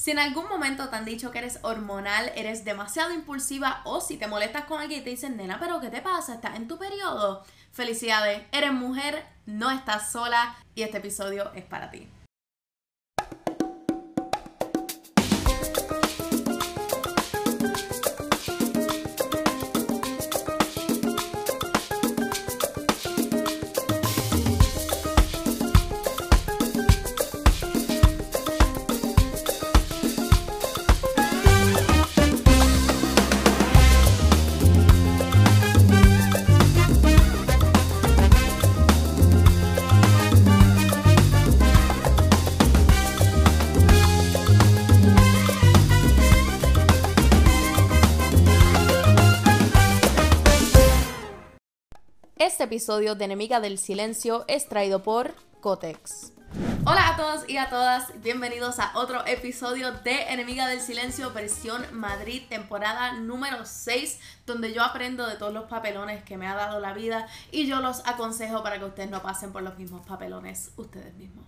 Si en algún momento te han dicho que eres hormonal, eres demasiado impulsiva o si te molestas con alguien y te dicen, nena, pero ¿qué te pasa? ¿Estás en tu periodo? Felicidades, eres mujer, no estás sola y este episodio es para ti. Este episodio de Enemiga del Silencio es traído por Cotex. Hola a todos y a todas, bienvenidos a otro episodio de Enemiga del Silencio, versión Madrid, temporada número 6, donde yo aprendo de todos los papelones que me ha dado la vida y yo los aconsejo para que ustedes no pasen por los mismos papelones ustedes mismos.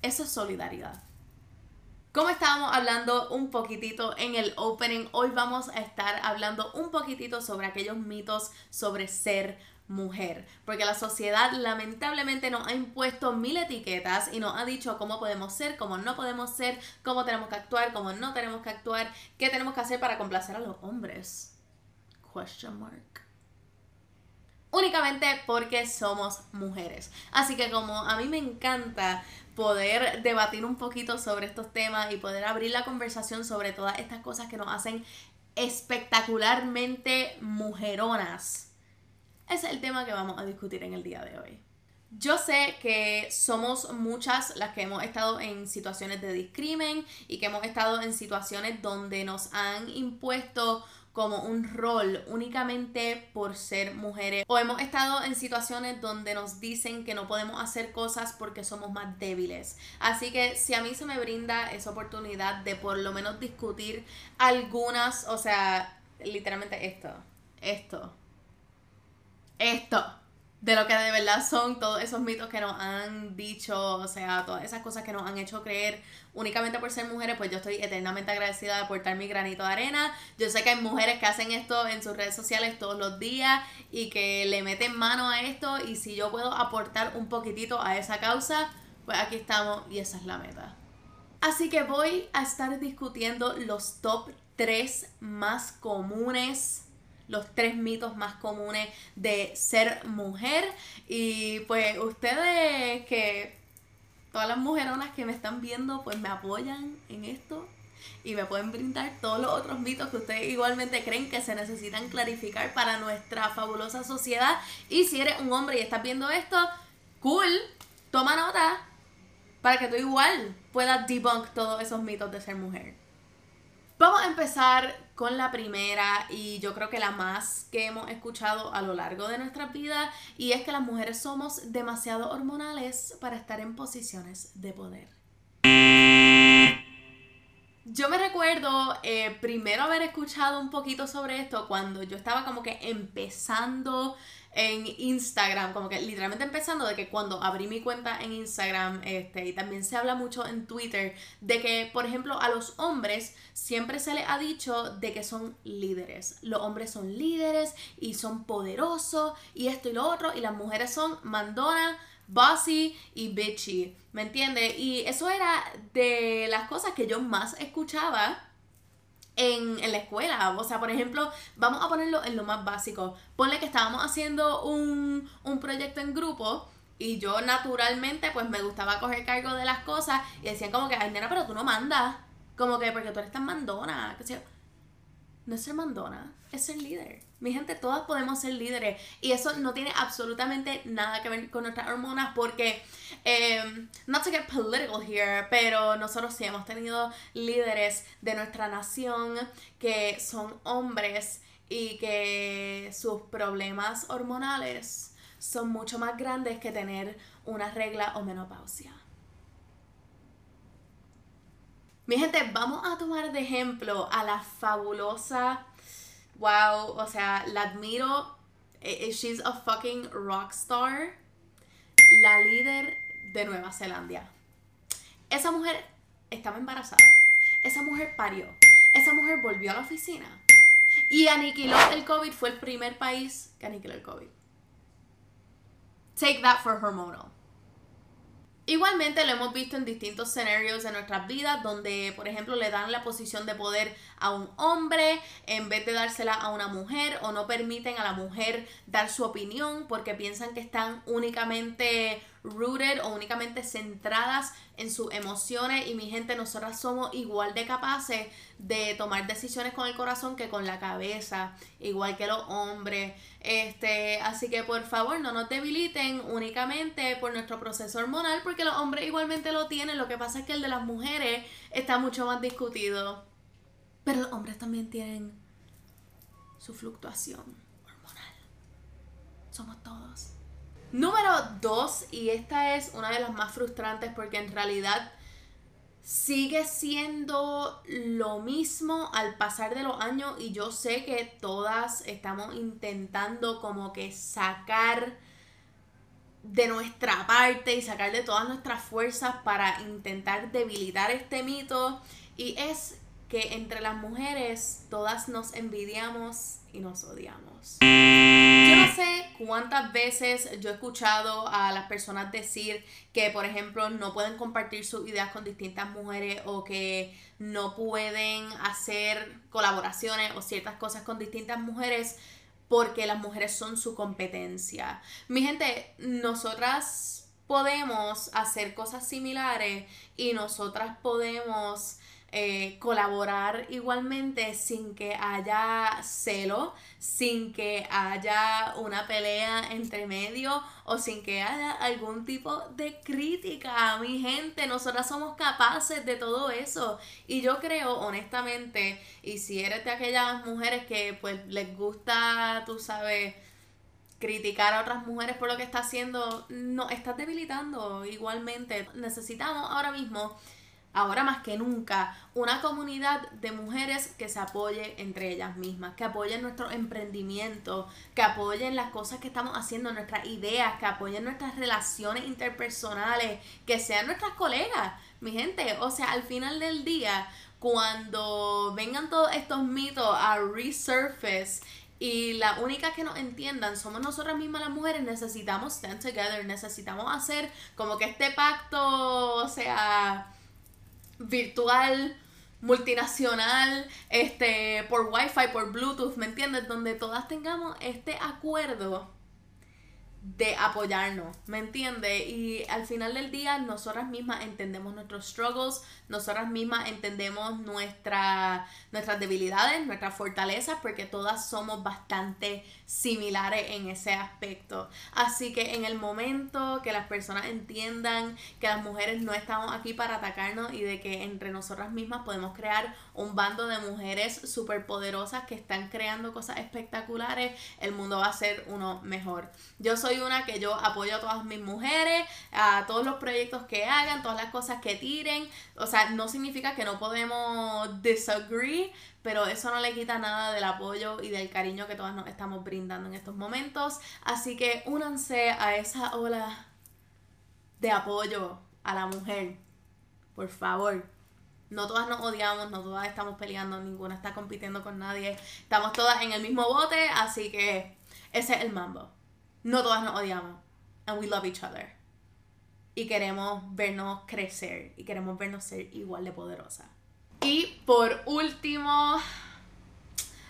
Eso es solidaridad. Como estábamos hablando un poquitito en el opening, hoy vamos a estar hablando un poquitito sobre aquellos mitos sobre ser mujer, porque la sociedad lamentablemente nos ha impuesto mil etiquetas y nos ha dicho cómo podemos ser, cómo no podemos ser, cómo tenemos que actuar, cómo no tenemos que actuar, qué tenemos que hacer para complacer a los hombres. Únicamente porque somos mujeres. Así que como a mí me encanta poder debatir un poquito sobre estos temas y poder abrir la conversación sobre todas estas cosas que nos hacen espectacularmente mujeronas. Ese es el tema que vamos a discutir en el día de hoy. Yo sé que somos muchas las que hemos estado en situaciones de discrimen y que hemos estado en situaciones donde nos han impuesto como un rol únicamente por ser mujeres o hemos estado en situaciones donde nos dicen que no podemos hacer cosas porque somos más débiles. Así que si a mí se me brinda esa oportunidad de por lo menos discutir algunas, o sea, literalmente esto, esto, esto de lo que de verdad son todos esos mitos que nos han dicho, o sea, todas esas cosas que nos han hecho creer únicamente por ser mujeres, pues yo estoy eternamente agradecida de aportar mi granito de arena. Yo sé que hay mujeres que hacen esto en sus redes sociales todos los días y que le meten mano a esto y si yo puedo aportar un poquitito a esa causa, pues aquí estamos y esa es la meta. Así que voy a estar discutiendo los top 3 más comunes los tres mitos más comunes de ser mujer. Y pues ustedes que todas las mujeronas que me están viendo pues me apoyan en esto y me pueden brindar todos los otros mitos que ustedes igualmente creen que se necesitan clarificar para nuestra fabulosa sociedad. Y si eres un hombre y estás viendo esto, cool, toma nota para que tú igual puedas debunk todos esos mitos de ser mujer. Vamos a empezar con la primera y yo creo que la más que hemos escuchado a lo largo de nuestra vida y es que las mujeres somos demasiado hormonales para estar en posiciones de poder. Yo me recuerdo eh, primero haber escuchado un poquito sobre esto cuando yo estaba como que empezando en Instagram, como que literalmente empezando de que cuando abrí mi cuenta en Instagram, este, y también se habla mucho en Twitter, de que, por ejemplo, a los hombres siempre se les ha dicho de que son líderes. Los hombres son líderes y son poderosos y esto y lo otro, y las mujeres son mandona, bossy y bitchy, ¿me entiendes? Y eso era de las cosas que yo más escuchaba en, la escuela. O sea, por ejemplo, vamos a ponerlo en lo más básico. Ponle que estábamos haciendo un, un proyecto en grupo y yo naturalmente pues me gustaba coger cargo de las cosas y decían como que, ay nena, pero tú no mandas. Como que porque tú eres tan mandona. Que no es ser mandona, es ser líder. Mi gente, todas podemos ser líderes. Y eso no tiene absolutamente nada que ver con nuestras hormonas porque, eh, not to get political here, pero nosotros sí hemos tenido líderes de nuestra nación que son hombres y que sus problemas hormonales son mucho más grandes que tener una regla o menopausia. Mi gente, vamos a tomar de ejemplo a la fabulosa, wow, o sea, la admiro, eh, eh, she's a fucking rock star, la líder de Nueva Zelanda. Esa mujer estaba embarazada. Esa mujer parió. Esa mujer volvió a la oficina. Y aniquiló el COVID. Fue el primer país que aniquiló el COVID. Take that for hormonal. Igualmente lo hemos visto en distintos escenarios de nuestras vidas donde, por ejemplo, le dan la posición de poder a un hombre en vez de dársela a una mujer o no permiten a la mujer dar su opinión porque piensan que están únicamente rooted o únicamente centradas en sus emociones y mi gente, nosotras somos igual de capaces de tomar decisiones con el corazón que con la cabeza, igual que los hombres. Este, así que por favor no nos debiliten únicamente por nuestro proceso hormonal porque los hombres igualmente lo tienen, lo que pasa es que el de las mujeres está mucho más discutido. Pero los hombres también tienen su fluctuación hormonal. Somos todos. Número dos, y esta es una de las más frustrantes porque en realidad sigue siendo lo mismo al pasar de los años y yo sé que todas estamos intentando como que sacar de nuestra parte y sacar de todas nuestras fuerzas para intentar debilitar este mito. Y es que entre las mujeres todas nos envidiamos y nos odiamos. Yo no sé cuántas veces yo he escuchado a las personas decir que, por ejemplo, no pueden compartir sus ideas con distintas mujeres o que no pueden hacer colaboraciones o ciertas cosas con distintas mujeres porque las mujeres son su competencia. Mi gente, nosotras podemos hacer cosas similares y nosotras podemos eh, colaborar igualmente sin que haya celo, sin que haya una pelea entre medio o sin que haya algún tipo de crítica. Mi gente, nosotras somos capaces de todo eso. Y yo creo, honestamente, y si eres de aquellas mujeres que pues les gusta, tú sabes, criticar a otras mujeres por lo que está haciendo, no, estás debilitando igualmente. Necesitamos ahora mismo ahora más que nunca, una comunidad de mujeres que se apoye entre ellas mismas, que apoyen nuestro emprendimiento, que apoyen las cosas que estamos haciendo, nuestras ideas, que apoyen nuestras relaciones interpersonales, que sean nuestras colegas, mi gente. O sea, al final del día, cuando vengan todos estos mitos a resurface y la única que nos entiendan somos nosotras mismas las mujeres, necesitamos stand together, necesitamos hacer como que este pacto, o sea, virtual, multinacional, este, por Wi-Fi, por Bluetooth, ¿me entiendes? Donde todas tengamos este acuerdo de apoyarnos, ¿me entiendes? Y al final del día, nosotras mismas entendemos nuestros struggles, nosotras mismas entendemos nuestra, nuestras debilidades, nuestras fortalezas, porque todas somos bastante similares en ese aspecto. Así que en el momento que las personas entiendan que las mujeres no estamos aquí para atacarnos y de que entre nosotras mismas podemos crear un bando de mujeres súper poderosas que están creando cosas espectaculares, el mundo va a ser uno mejor. Yo soy una que yo apoyo a todas mis mujeres, a todos los proyectos que hagan, todas las cosas que tiren, o sea, no significa que no podemos disagree, pero eso no le quita nada del apoyo y del cariño que todas nos estamos brindando en estos momentos. Así que únanse a esa ola de apoyo a la mujer. Por favor. No todas nos odiamos, no todas estamos peleando, ninguna está compitiendo con nadie. Estamos todas en el mismo bote, así que ese es el mambo. No todas nos odiamos. And we love each other y queremos vernos crecer y queremos vernos ser igual de poderosa. Y por último,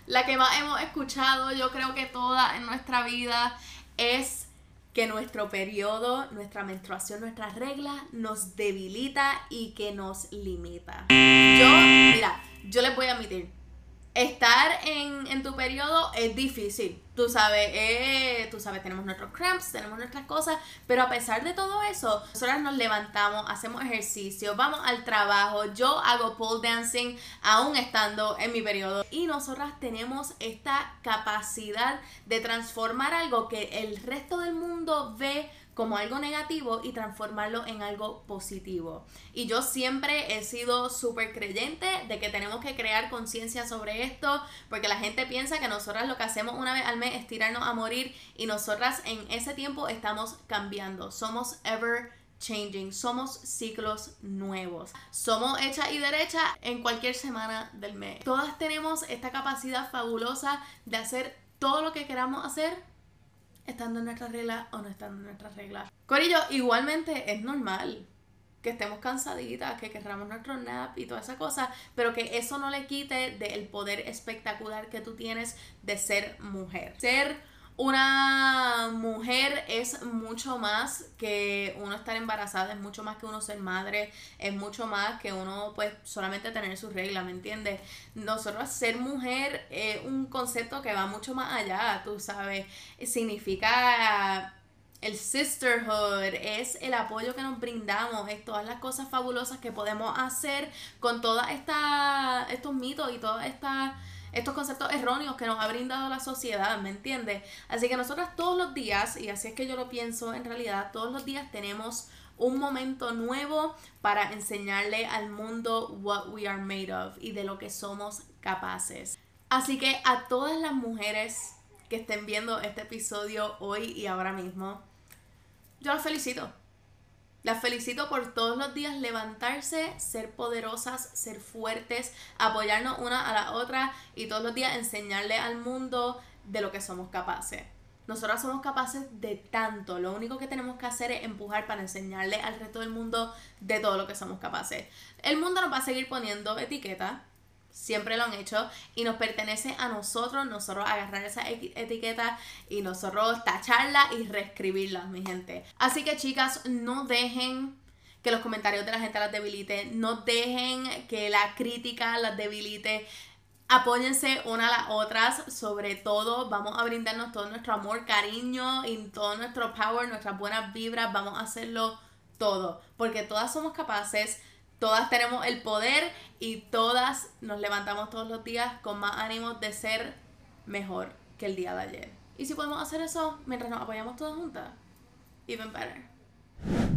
la que más hemos escuchado, yo creo que toda en nuestra vida, es que nuestro periodo, nuestra menstruación, nuestra regla nos debilita y que nos limita. Yo, mira, yo les voy a admitir, estar en, en tu periodo es difícil. Tú sabes, eh, tú sabes, tenemos nuestros cramps, tenemos nuestras cosas, pero a pesar de todo eso, nosotras nos levantamos, hacemos ejercicio, vamos al trabajo, yo hago pole dancing aún estando en mi periodo. Y nosotras tenemos esta capacidad de transformar algo que el resto del mundo ve como algo negativo y transformarlo en algo positivo. Y yo siempre he sido súper creyente de que tenemos que crear conciencia sobre esto, porque la gente piensa que nosotras lo que hacemos una vez al mes es tirarnos a morir y nosotras en ese tiempo estamos cambiando. Somos ever changing, somos ciclos nuevos. Somos hechas y derechas en cualquier semana del mes. Todas tenemos esta capacidad fabulosa de hacer todo lo que queramos hacer estando en nuestras reglas o no estando en nuestras reglas. Corillo, igualmente es normal que estemos cansaditas, que querramos nuestro nap y toda esa cosa, pero que eso no le quite del poder espectacular que tú tienes de ser mujer. Ser una mujer es mucho más que uno estar embarazada, es mucho más que uno ser madre, es mucho más que uno pues solamente tener sus reglas, ¿me entiendes? Nosotros ser mujer es un concepto que va mucho más allá, tú sabes, significa el sisterhood, es el apoyo que nos brindamos, es todas las cosas fabulosas que podemos hacer con todos estos mitos y todas estas estos conceptos erróneos que nos ha brindado la sociedad, ¿me entiendes? Así que nosotros todos los días, y así es que yo lo pienso en realidad, todos los días tenemos un momento nuevo para enseñarle al mundo what we are made of y de lo que somos capaces. Así que a todas las mujeres que estén viendo este episodio hoy y ahora mismo, yo las felicito. Las felicito por todos los días levantarse, ser poderosas, ser fuertes, apoyarnos una a la otra y todos los días enseñarle al mundo de lo que somos capaces. Nosotras somos capaces de tanto, lo único que tenemos que hacer es empujar para enseñarle al resto del mundo de todo lo que somos capaces. El mundo nos va a seguir poniendo etiquetas, siempre lo han hecho y nos pertenece a nosotros, nosotros agarrar esa etiqueta y nosotros tacharla y reescribirla, mi gente. Así que chicas, no dejen que los comentarios de la gente las debilite, no dejen que la crítica las debilite. Apóyense una a las otras, sobre todo vamos a brindarnos todo nuestro amor, cariño y todo nuestro power, nuestras buenas vibras, vamos a hacerlo todo, porque todas somos capaces, Todas tenemos el poder y todas nos levantamos todos los días con más ánimo de ser mejor que el día de ayer. Y si podemos hacer eso mientras nos apoyamos todas juntas, even better.